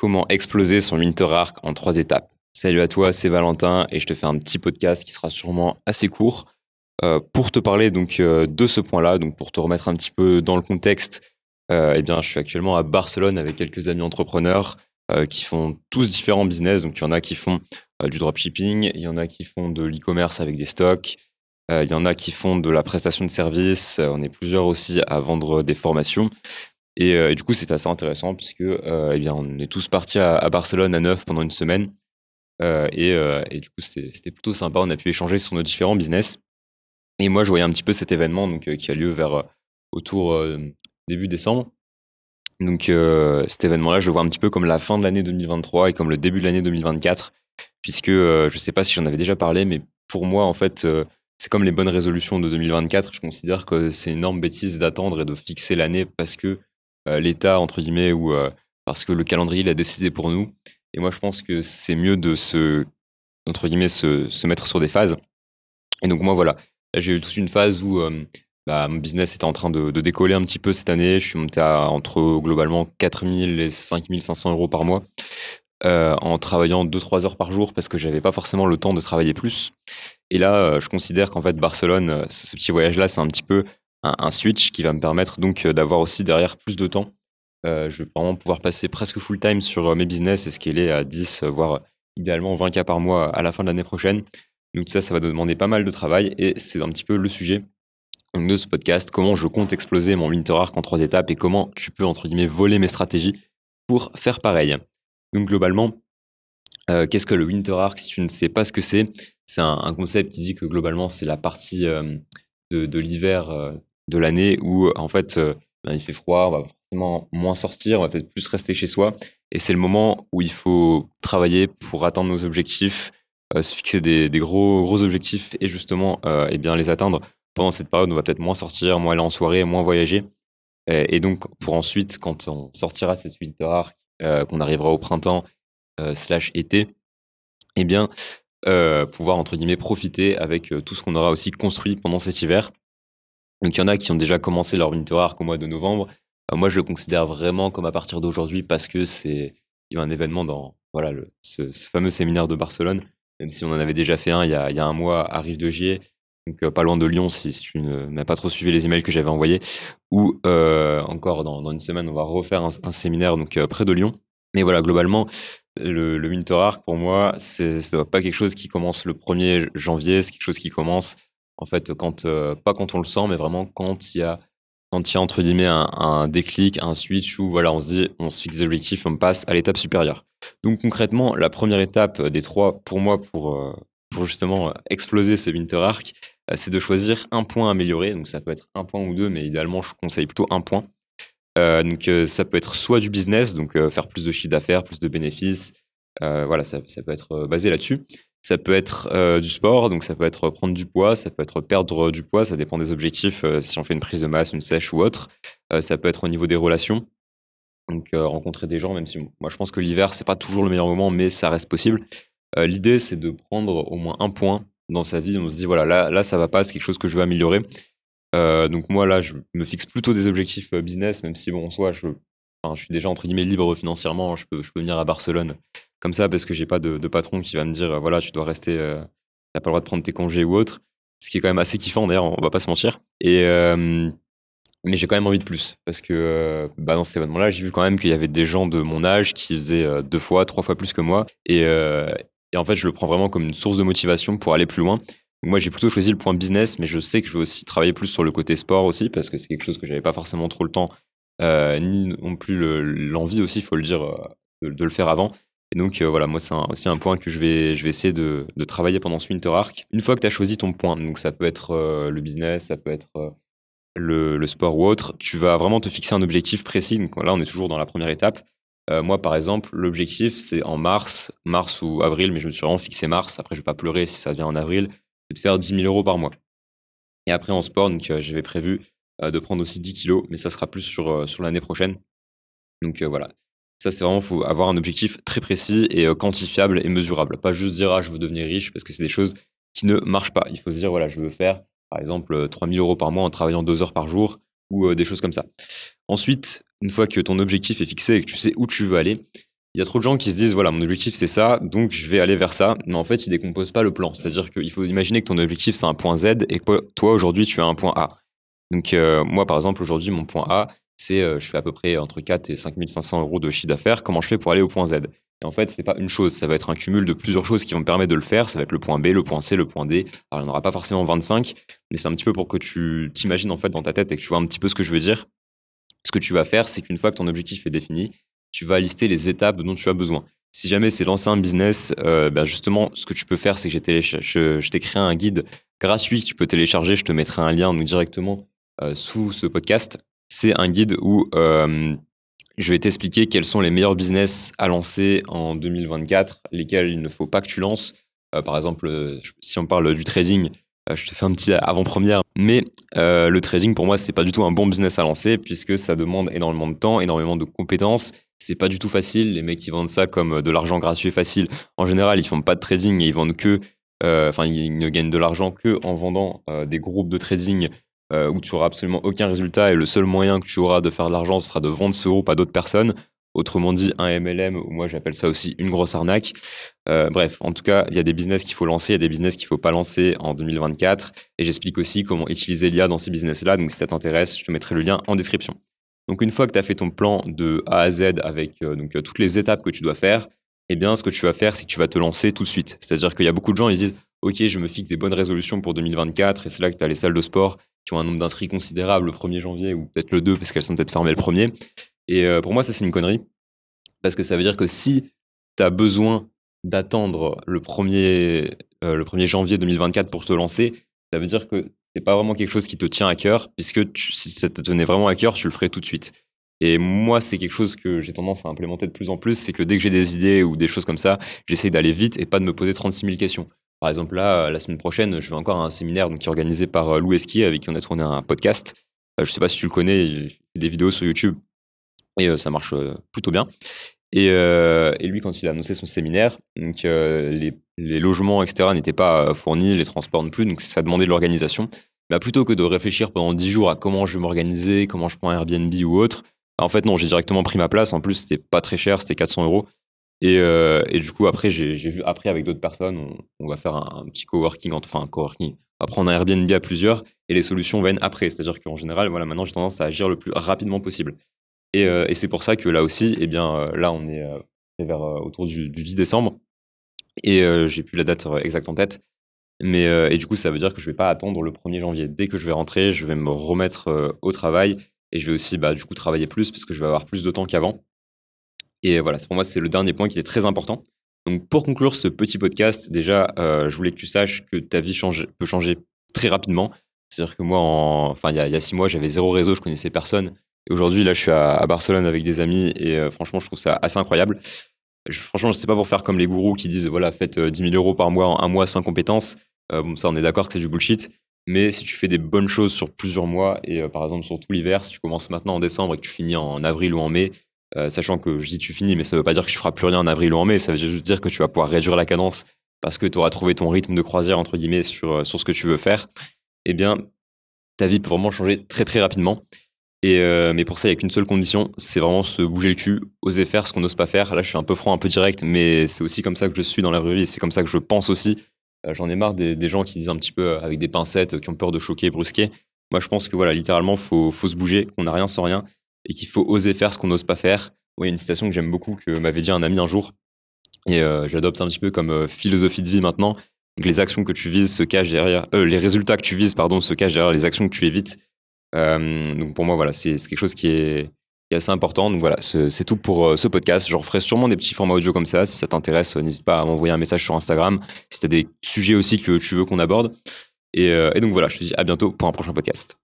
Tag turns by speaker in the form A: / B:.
A: comment exploser son Winter Arc en trois étapes. Salut à toi, c'est Valentin et je te fais un petit podcast qui sera sûrement assez court euh, pour te parler donc euh, de ce point-là, donc pour te remettre un petit peu dans le contexte. Euh, eh bien, je suis actuellement à Barcelone avec quelques amis entrepreneurs qui font tous différents business. Donc, il y en a qui font du dropshipping, il y en a qui font de l'e-commerce avec des stocks, il y en a qui font de la prestation de services. on est plusieurs aussi à vendre des formations. Et, du coup, c'est assez intéressant puisque eh bien, on est tous partis à, Barcelone à neuf pendant une semaine. Et, et, du coup, c'était plutôt sympa. On a pu échanger sur nos différents business. Et moi, je voyais un petit peu cet événement donc, qui a lieu vers autour début décembre. Donc cet événement-là, je le vois un petit peu comme la fin de l'année 2023 et comme le début de l'année 2024, puisque je ne sais pas si j'en avais déjà parlé, mais pour moi, en fait, c'est comme les bonnes résolutions de 2024. Je considère que c'est une énorme bêtise d'attendre et de fixer l'année parce que l'État, entre guillemets, ou parce que le calendrier l'a décidé pour nous. Et moi, je pense que c'est mieux de se, entre guillemets, se, se, mettre sur des phases. Et donc, moi, voilà, j'ai eu toute une phase où bah, mon business était en train de, décoller un petit peu cette année. Je suis monté à entre globalement 4000 et 5500 euros par mois en travaillant 2-3 heures par jour parce que j'avais pas forcément le temps de travailler plus. Et là, je considère qu'en fait, Barcelone, ce, petit voyage-là, c'est un petit peu un, switch qui va me permettre donc d'avoir aussi derrière plus de temps. je vais vraiment pouvoir passer presque full time sur mes business et scaler à 10, voire idéalement 20 cas par mois à la fin de l'année prochaine. Donc ça, ça va demander pas mal de travail et c'est un petit peu le sujet de ce podcast, comment je compte exploser mon Winter Arc en trois étapes et comment tu peux, entre guillemets, voler mes stratégies pour faire pareil. Donc globalement, qu'est-ce que le Winter Arc Si tu ne sais pas ce que c'est, c'est un, concept qui dit que globalement, c'est la partie de, l'hiver de l'année où, en fait, ben, il fait froid, on va forcément moins sortir, on va peut-être plus rester chez soi. Et c'est le moment où il faut travailler pour atteindre nos objectifs, se fixer des, gros, gros objectifs et justement et bien les atteindre pendant cette période, on va peut-être moins sortir, moins aller en soirée, moins voyager. Et, donc, pour ensuite, quand on sortira cette winter arc, euh, qu'on arrivera au printemps euh, slash été, eh bien, euh, pouvoir, entre guillemets, profiter avec tout ce qu'on aura aussi construit pendant cet hiver. Donc, il y en a qui ont déjà commencé leur arc au mois de novembre. moi, je le considère vraiment comme à partir d'aujourd'hui parce que c'est il y a un événement dans voilà, le, ce, fameux séminaire de Barcelone, même si on en avait déjà fait un il y a, il y a un mois à Rive de Gier donc euh, pas loin de Lyon si, tu n'as pas trop suivi les emails que j'avais envoyés, ou euh, encore dans, une semaine, on va refaire un, séminaire donc euh, près de Lyon. Mais voilà, globalement, le, Winter Arc, pour moi, c'est pas quelque chose qui commence le 1er janvier, c'est quelque chose qui commence, en fait, quand, pas quand on le sent, mais vraiment quand il y a, quand il y a entre guillemets un, déclic, un switch où voilà, on se dit, on se fixe des objectifs, on passe à l'étape supérieure. Donc concrètement, la première étape des trois, pour moi, pour, pour justement exploser ce Winter Arc, euh, c'est de choisir un point à améliorer. Donc ça peut être un point ou deux, mais idéalement, je conseille plutôt un point. Euh, donc euh, ça peut être soit du business, donc faire plus de chiffre d'affaires, plus de bénéfices. voilà, ça, peut être basé là-dessus. Ça peut être du sport, donc ça peut être prendre du poids, ça peut être perdre du poids, ça dépend des objectifs, si on fait une prise de masse, une sèche ou autre. ça peut être au niveau des relations, donc rencontrer des gens, même si moi je pense que l'hiver, c'est pas toujours le meilleur moment, mais ça reste possible. L'idée, c'est de prendre au moins un point dans sa vie, on se dit voilà, là, là ça va pas, c'est quelque chose que je veux améliorer. Euh, donc moi là, je me fixe plutôt des objectifs euh, business, même si bon, en soi, je, suis déjà entre guillemets libre financièrement, je peux venir à Barcelone comme ça parce que j'ai pas de, patron qui va me dire voilà, tu dois rester, euh, t'as pas le droit de prendre tes congés ou autre. Ce qui est quand même assez kiffant d'ailleurs, on va pas se mentir. Et mais j'ai quand même envie de plus parce que bah, dans cet événement-là, j'ai vu quand même qu'il y avait des gens de mon âge qui faisaient deux fois, trois fois plus que moi. Et, et en fait, je le prends vraiment comme une source de motivation pour aller plus loin. moi, j'ai plutôt choisi le point business, mais je sais que je vais aussi travailler plus sur le côté sport aussi, parce que c'est quelque chose que j'avais pas forcément trop le temps, euh, ni non plus l'envie aussi, il faut le dire, euh, de, le faire avant. Et donc, euh, voilà, moi, c'est aussi un point que je vais, je vais essayer de, travailler pendant ce Winter Arc. Une fois que tu as choisi ton point, donc ça peut être le business, ça peut être le, le, sport ou autre, tu vas vraiment te fixer un objectif précis. Donc là, on est toujours dans la première étape. Euh, moi, par exemple, l'objectif, c'est en mars, mars ou avril, mais je me suis vraiment fixé mars. Après, je vais pas pleurer si ça vient en avril. C'est de faire 10 000 euros par mois. Et après, en sport, donc, euh, j'avais prévu euh, de prendre aussi 10 kilos, mais ça sera plus sur, sur l'année prochaine. Donc voilà. Ça, c'est vraiment, faut avoir un objectif très précis et quantifiable et mesurable. Pas juste dire, ah, je veux devenir riche, parce que c'est des choses qui ne marchent pas. Il faut se dire, voilà, je veux faire, par exemple, 3 000 euros par mois en travaillant deux heures par jour ou des choses comme ça. Ensuite, une fois que ton objectif est fixé et que tu sais où tu veux aller, il y a trop de gens qui se disent voilà, mon objectif c'est ça, donc je vais aller vers ça. Mais en fait, ils décomposent pas le plan. C'est-à-dire qu'il faut imaginer que ton objectif c'est un point Z et que toi aujourd'hui tu as un point A. Donc euh, moi par exemple aujourd'hui mon point A c'est euh, je fais à peu près entre 4 et 5500 euros de chiffre d'affaires. Comment je fais pour aller au point Z Et en fait, c'est pas une chose, ça va être un cumul de plusieurs choses qui vont me permettre de le faire. Ça va être le point B, le point C, le point D. Alors il n'y en aura pas forcément 25, mais c'est un petit peu pour que tu t'imagines en fait dans ta tête et que tu vois un petit peu ce que je veux dire. Ce que tu vas faire, c'est qu'une fois que ton objectif est défini, tu vas lister les étapes dont tu as besoin. Si jamais c'est lancer un business, euh, ben justement, ce que tu peux faire, c'est que je, t'ai créé un guide gratuit que tu peux télécharger. Je te mettrai un lien directement euh, sous ce podcast. C'est un guide où euh, je vais t'expliquer quels sont les meilleurs business à lancer en 2024, lesquels il ne faut pas que tu lances. par exemple, si on parle du trading, je te fais un petit avant-première. Mais le trading, pour moi, c'est pas du tout un bon business à lancer puisque ça demande énormément de temps, énormément de compétences c'est pas du tout facile. Les mecs qui vendent ça comme euh, de l'argent gratuit et facile, en général, ils font pas de trading et ils vendent que, euh, enfin, ils ne gagnent de l'argent que en vendant euh, des groupes de trading où tu auras absolument aucun résultat et le seul moyen que tu auras de faire de l'argent, ce sera de vendre ce groupe à d'autres personnes. Autrement dit, un MLM, ou moi j'appelle ça aussi une grosse arnaque. bref, en tout cas, il y a des business qu'il faut lancer, il y a des business qu'il ne faut pas lancer en 2024. Et j'explique aussi comment utiliser l'IA dans ces business-là. Donc si ça t'intéresse, je te mettrai le lien en description. Donc une fois que tu as fait ton plan de A à Z avec euh, donc, euh, toutes les étapes que tu dois faire, eh bien ce que tu vas faire, c'est que tu vas te lancer tout de suite. C'est-à-dire qu'il y a beaucoup de gens, ils disent OK, je me fixe des bonnes résolutions pour 2024 et c'est là que tu as les salles de sport qui ont un nombre d'inscrits considérable le 1er janvier ou peut-être le 2 parce qu'elles sont peut-être fermées le 1er. Et euh, pour moi, ça c'est une connerie parce que ça veut dire que si tu as besoin d'attendre le 1er, le 1er janvier 2024 pour te lancer, ça veut dire que c'est pas vraiment quelque chose qui te tient à cœur, puisque si ça te tenait vraiment à cœur, tu le ferais tout de suite. Et moi, c'est quelque chose que j'ai tendance à implémenter de plus en plus, c'est que dès que j'ai des idées ou des choses comme ça, j'essaie d'aller vite et pas de me poser 36 000 questions. Par exemple, là, la semaine prochaine, je vais encore à un séminaire donc, qui est organisé par euh, Lou Eski, avec qui on a tourné un podcast. Euh, je sais pas si tu le connais, il fait des vidéos sur YouTube et euh, ça marche plutôt bien. Et, lui, quand il a annoncé son séminaire, donc, les les logements, etc., n'étaient pas euh, fournis, les transports non plus, donc ça demandait de l'organisation. Bah, plutôt que de réfléchir pendant 10 jours à comment je vais m'organiser, comment je prends Airbnb ou autre, bah, en fait, non, j'ai directement pris ma place. En plus, c'était pas très cher, c'était 400 euros. Et, euh, et, du coup, après, j'ai vu, après, avec d'autres personnes, on, va faire un, petit coworking, enfin, un coworking. On va prendre un Airbnb à plusieurs et les solutions viennent après. C'est-à-dire qu'en général, voilà, maintenant, j'ai tendance à agir le plus rapidement possible. Et, euh, c'est pour ça que là aussi, eh bien, là, on est vers autour du, du 10 décembre. Et j'ai plus la date exacte en tête. Mais, et du coup, ça veut dire que je vais pas attendre le 1er janvier. Dès que je vais rentrer, je vais me remettre au travail et je vais aussi bah, du coup travailler plus parce que je vais avoir plus de temps qu'avant. Et voilà, pour moi, c'est le dernier point qui est très important. Donc, pour conclure ce petit podcast, déjà, je voulais que tu saches que ta vie change, peut changer très rapidement. C'est-à-dire que moi, enfin, il y, a six mois, j'avais zéro réseau, je connaissais personne. Et aujourd'hui, là, je suis à, Barcelone avec des amis et franchement, je trouve ça assez incroyable franchement, je sais pas pour faire comme les gourous qui disent voilà, faites 10 euh, 000 euros par mois en un mois sans compétences. Euh, bon, ça, on est d'accord que c'est du bullshit. Mais si tu fais des bonnes choses sur plusieurs mois, et euh, par exemple sur tout l'hiver, si tu commences maintenant en décembre et que tu finis en avril ou en mai, sachant que je dis tu finis, mais ça veut pas dire que tu feras plus rien en avril ou en mai, ça veut juste dire que tu vas pouvoir réduire la cadence parce que tu auras trouvé ton rythme de croisière, entre guillemets, sur, sur ce que tu veux faire, eh bien, ta vie peut vraiment changer très très rapidement. Et euh, mais pour ça, il n'y a qu'une seule condition, c'est vraiment se bouger le cul, oser faire ce qu'on n'ose pas faire. Là, je suis un peu franc, un peu direct, mais c'est aussi comme ça que je suis dans la vraie vie, c'est comme ça que je pense aussi. Euh, j'en ai marre des, gens qui disent un petit peu euh, avec des pincettes, qui ont peur de choquer, brusquer. Moi, je pense que voilà, littéralement, faut, faut se bouger, qu'on n'a rien sans rien, et qu'il faut oser faire ce qu'on n'ose pas faire. a une citation que j'aime beaucoup, que m'avait dit un ami un jour, et j'adopte un petit peu comme philosophie de vie maintenant. Les actions que tu vises se cachent derrière, les résultats que tu vises, pardon, se cachent derrière les actions que tu évites. Euh, donc pour moi, voilà, c'est quelque chose qui est, assez important. Donc voilà, c'est tout pour euh, ce podcast. Je referai sûrement des petits formats audio comme ça. Si ça t'intéresse, n'hésite pas à m'envoyer un message sur Instagram. Si tu as des sujets aussi que tu veux qu'on aborde. Euh, et donc voilà, je te dis à bientôt pour un prochain podcast.